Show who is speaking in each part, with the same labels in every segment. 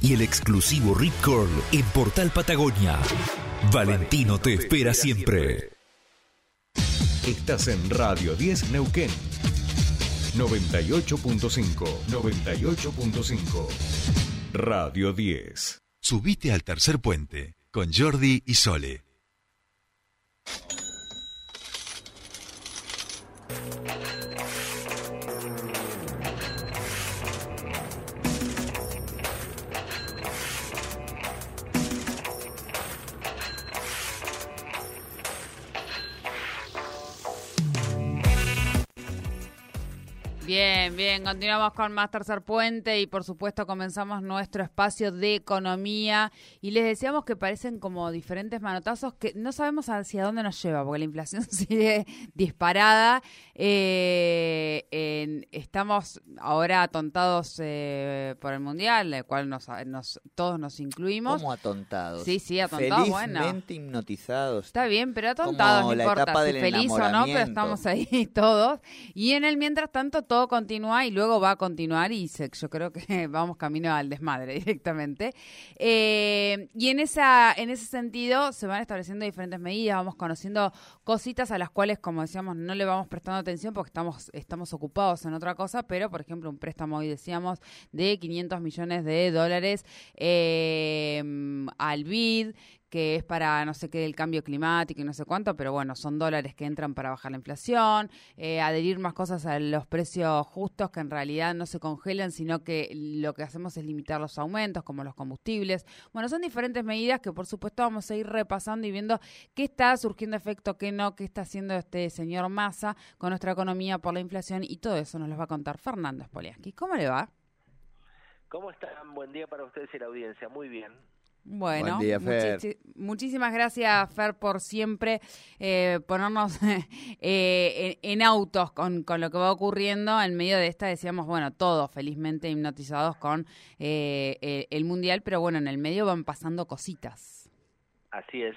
Speaker 1: y el exclusivo Rip Curl en Portal Patagonia. Valentino te espera siempre.
Speaker 2: Estás en Radio 10 Neuquén. 98.5. 98.5. Radio 10.
Speaker 1: Subite al tercer puente con Jordi y Sole.
Speaker 3: Bien, bien, continuamos con más Tercer Puente y por supuesto comenzamos nuestro espacio de economía y les decíamos que parecen como diferentes manotazos que no sabemos hacia dónde nos lleva porque la inflación sigue disparada. Eh, en- estamos ahora atontados eh, por el Mundial, el cual nos, nos- todos nos incluimos.
Speaker 4: ¿Cómo atontados?
Speaker 3: Sí, sí, atontados, bueno.
Speaker 4: Felizmente hipnotizados.
Speaker 3: Está bien, pero atontados,
Speaker 4: Como
Speaker 3: no
Speaker 4: la
Speaker 3: importa
Speaker 4: etapa
Speaker 3: si
Speaker 4: del
Speaker 3: feliz o no, pero estamos ahí todos. Y en el mientras tanto continúa y luego va a continuar y se- yo creo que vamos camino al desmadre directamente. Eh, y en esa en ese sentido se van estableciendo diferentes medidas, vamos conociendo cositas a las cuales, como decíamos, no le vamos prestando atención porque estamos estamos ocupados en otra cosa, pero por ejemplo un préstamo hoy decíamos de 500 millones de dólares eh, al BID que es para no sé qué del cambio climático y no sé cuánto, pero bueno, son dólares que entran para bajar la inflación, eh, adherir más cosas a los precios justos que en realidad no se congelan, sino que lo que hacemos es limitar los aumentos, como los combustibles. Bueno, son diferentes medidas que por supuesto vamos a ir repasando y viendo qué está surgiendo efecto, qué no, qué está haciendo este señor Massa con nuestra economía por la inflación y todo eso nos lo va a contar Fernando Spoliaski. ¿Cómo le va?
Speaker 5: ¿Cómo están? Buen día para ustedes y la audiencia. Muy bien.
Speaker 3: Bueno,
Speaker 4: Buen día,
Speaker 3: muchísimas gracias, Fer, por siempre eh, ponernos eh, en, en autos con, con lo que va ocurriendo. En medio de esta decíamos, bueno, todos felizmente hipnotizados con eh, eh, el Mundial, pero bueno, en el medio van pasando cositas.
Speaker 5: Así es,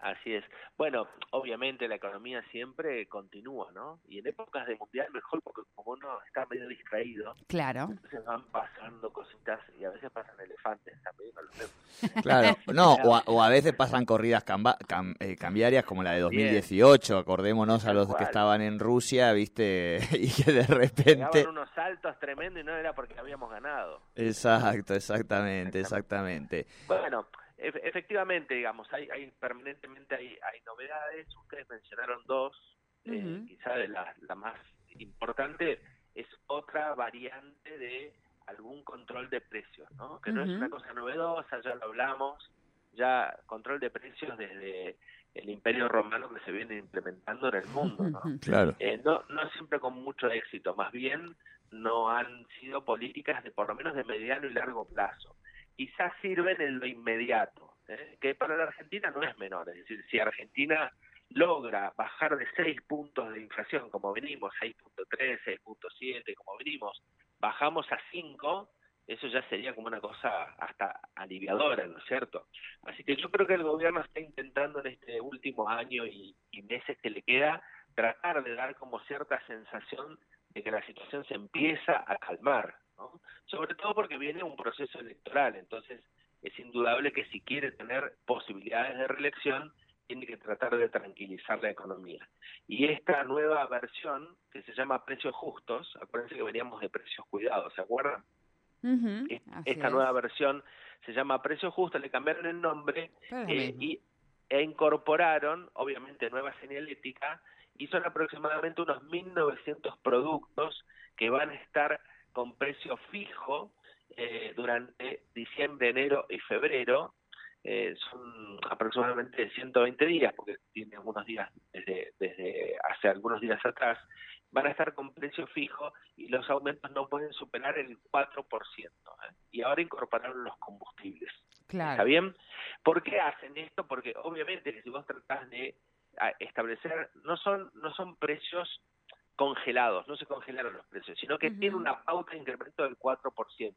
Speaker 5: así es. Bueno, obviamente la economía siempre continúa, ¿no? Y en épocas de mundial mejor porque como uno está medio distraído,
Speaker 3: Claro.
Speaker 5: entonces van pasando cositas y a veces pasan elefantes también, no lo.
Speaker 4: Claro, no, o a, o a veces pasan corridas camba- cam- eh, cambiarias como la de 2018, acordémonos a los que estaban en Rusia, viste, y que de repente...
Speaker 5: Pegaban unos saltos tremendos y no era porque habíamos ganado.
Speaker 4: Exacto, exactamente, exactamente.
Speaker 5: Bueno, efectivamente, digamos, hay, hay permanentemente hay, hay novedades. Ustedes mencionaron dos. eh,
Speaker 3: Ujú.
Speaker 5: quizá de la, la más importante es otra variante de algún control de precios, ¿no? Que no es una cosa novedosa, ya lo hablamos, ya control de precios desde el Imperio Romano que se viene implementando en el mundo, ¿no?
Speaker 4: Claro.
Speaker 5: Eh, no, no siempre con mucho éxito, más bien no han sido políticas de por lo menos de mediano y largo plazo. Quizás sirven en lo inmediato, ¿eh? que para la Argentina no es menor. Es decir, si Argentina logra bajar de 6 puntos de inflación como venimos, 6.3, 6.7 como venimos, bajamos a 5, eso ya sería como una cosa hasta aliviadora, ¿no es cierto? Así que yo creo que el gobierno está intentando en este último año y, y meses que le queda tratar de dar como cierta sensación de que la situación se empieza a calmar, ¿no? Sobre todo porque viene un proceso electoral, entonces es indudable que si quiere tener posibilidades de reelección, tiene que tratar de tranquilizar la economía. Y esta nueva versión, que se llama precios justos, acuérdense que veníamos de precios cuidados, ¿se acuerdan? Esta
Speaker 3: es.
Speaker 5: nueva versión se llama Precio Justo, le cambiaron el nombre eh, y, e incorporaron, obviamente, nueva señalética y son aproximadamente unos 1.900 productos que van a estar con precio fijo eh, durante diciembre, enero y febrero. Eh, son aproximadamente 120 días, porque tiene algunos días desde, desde hace algunos días atrás, van a estar con precio fijo y los aumentos no pueden superar el 4%. ¿eh? Y ahora incorporaron los combustibles.
Speaker 3: Claro.
Speaker 5: ¿Está bien? ¿Por qué hacen esto? Porque obviamente que si vos tratás de a, establecer, no son, no son precios congelados, no se congelaron los precios, sino que tiene una pauta de incremento del 4%.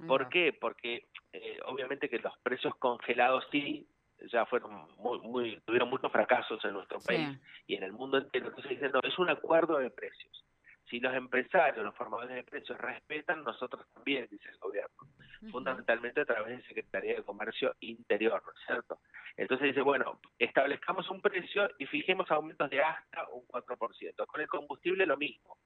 Speaker 3: Ahí
Speaker 5: ¿Por qué? Porque eh, obviamente que los precios congelados sí ya fueron muy, muy tuvieron muchos fracasos en nuestro
Speaker 3: Sí.
Speaker 5: país y en el mundo entero. Entonces dicen, no, es un acuerdo de precios. Si los empresarios, los formadores de precios respetan, nosotros también, dice el gobierno, fundamentalmente a través de Secretaría de Comercio Interior, ¿no es cierto? Entonces dice, bueno, establezcamos un precio y fijemos aumentos de hasta un 4%. Con el combustible lo mismo.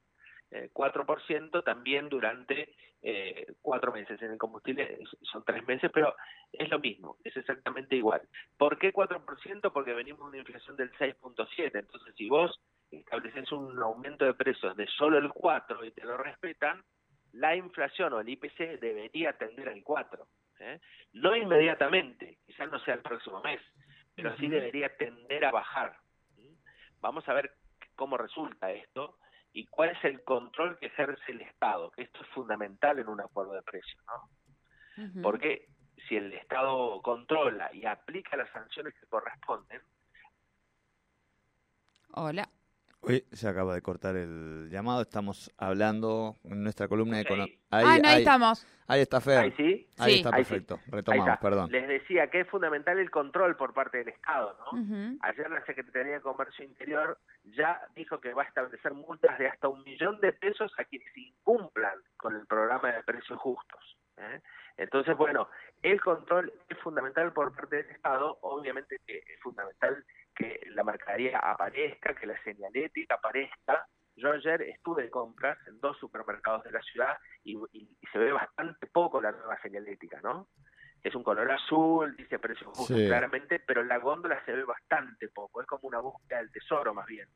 Speaker 5: 4% eh, también durante eh, cuatro meses. En el combustible son tres meses, pero es lo mismo, es exactamente igual. ¿Por qué 4%? Porque venimos de una inflación del 6.7. Entonces, si vos estableces un aumento de precios de solo el 4 y te lo respetan, la inflación o el IPC debería tender al 4. ¿eh? No inmediatamente, quizás no sea el próximo mes, pero sí debería tender a bajar. Vamos a ver cómo resulta esto y cuál es el control que ejerce el Estado, que esto es fundamental en un acuerdo de precios, ¿no? Porque si el Estado controla y aplica las sanciones que corresponden.
Speaker 3: Hola.
Speaker 4: Hoy se acaba de cortar el llamado, estamos hablando en nuestra columna de economía.
Speaker 3: Ahí, ah, no, ahí, estamos.
Speaker 4: Ahí está Fer.
Speaker 5: Ahí sí.
Speaker 4: Ahí está perfecto. Retomamos, perdón.
Speaker 5: Les decía que es fundamental el control por parte del Estado, ¿no? Ayer la Secretaría de Comercio Interior ya dijo que va a establecer multas de hasta un millón de pesos a quienes incumplan con el programa de precios justos. ¿eh? Entonces, bueno, el control es fundamental por parte del Estado, obviamente que es fundamental que la mercadería aparezca, que la señalética aparezca. Yo ayer estuve de compras en dos supermercados de la ciudad y, se ve bastante poco la nueva señalética, ¿no? Es un color azul, dice precio justo claramente, pero la góndola se ve bastante poco, es como una búsqueda del tesoro más bien.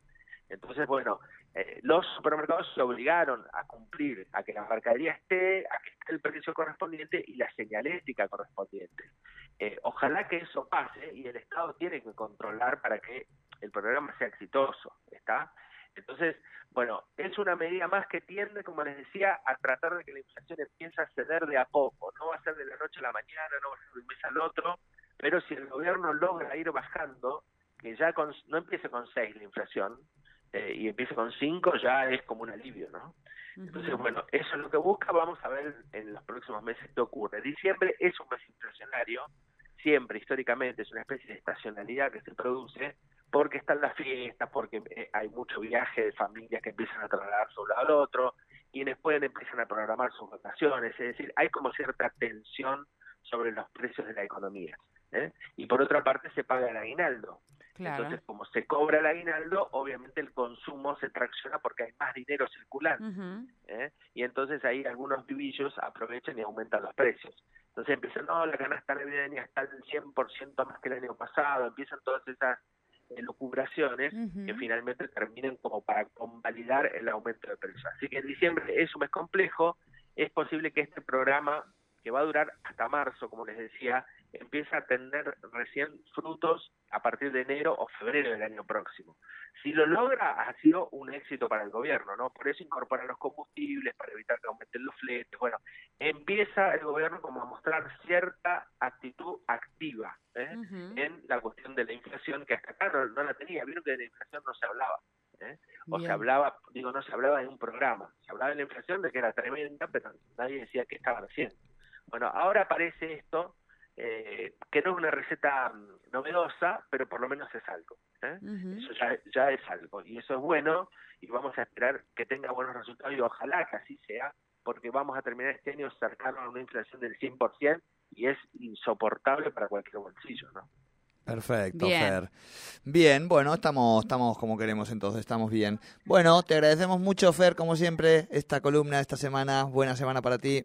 Speaker 5: Entonces, bueno, eh, los supermercados se obligaron a cumplir, a que la mercadería esté, a que esté el precio correspondiente y la señalética correspondiente. Eh, ojalá que eso pase y el Estado tiene que controlar para que el programa sea exitoso, ¿está? Entonces, bueno, es una medida más que tiende, como les decía, a tratar de que la inflación empiece a ceder de a poco. No va a ser de la noche a la mañana, no va a ser de un mes al otro, pero si el gobierno logra ir bajando, que ya no empiece con 6 la inflación, eh, y empiece con 5, ya es como un alivio, ¿no? Entonces, bueno, eso es lo que busca, vamos a ver en los próximos meses qué ocurre. Diciembre es un mes inflacionario, siempre históricamente es una especie de estacionalidad que se produce porque están las fiestas, porque eh, hay mucho viaje de familias que empiezan a trasladar un lado al otro, quienes pueden empiezan a programar sus vacaciones, es decir, hay como cierta tensión sobre los precios de la economía. ¿eh? Y por otra parte se paga el aguinaldo. Entonces, como se cobra el aguinaldo, obviamente el consumo se tracciona porque hay más dinero circulando. ¿eh? Y entonces ahí algunos vivillos aprovechan y aumentan los precios. Entonces empiezan, no, la canasta navideña está el 100% más que el año pasado, empiezan todas esas eh, locubraciones que finalmente terminen como para convalidar el aumento de precios. Así que en diciembre es un mes complejo, es posible que este programa, que va a durar hasta marzo, como les decía, empieza a tener recién frutos a partir de enero o febrero del año próximo. Si lo logra, ha sido un éxito para el gobierno, ¿no? Por eso incorpora los combustibles, para evitar que aumenten los fletes. Bueno, empieza el gobierno como a mostrar cierta actitud activa ¿eh? en la cuestión de la inflación, que hasta acá no, la tenía. Vieron que de la inflación no se hablaba. ¿eh? O se hablaba, digo, no se hablaba de un programa. Se hablaba de la inflación, de que era tremenda, pero nadie decía qué estaban haciendo. Bueno, ahora aparece esto eh, que no es una receta mm, novedosa, pero por lo menos es algo. ¿eh? Eso ya, ya, es algo, y eso es bueno, y vamos a esperar que tenga buenos resultados, y ojalá que así sea, porque vamos a terminar este año cercano a una inflación del 100%, y es insoportable para cualquier bolsillo, ¿no?
Speaker 4: Perfecto, Fer. Bien, bueno, estamos, estamos como queremos entonces, estamos bien. Bueno, te agradecemos mucho, Fer, como siempre, esta columna esta semana. Buena semana para ti.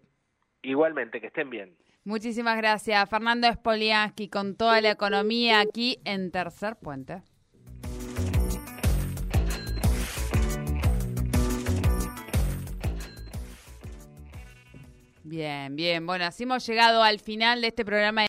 Speaker 5: Igualmente, que estén bien.
Speaker 3: Muchísimas gracias. Fernando Spoliansky con toda la economía aquí en Tercer Puente. Bien, bien. Bueno, así hemos llegado al final de este programa.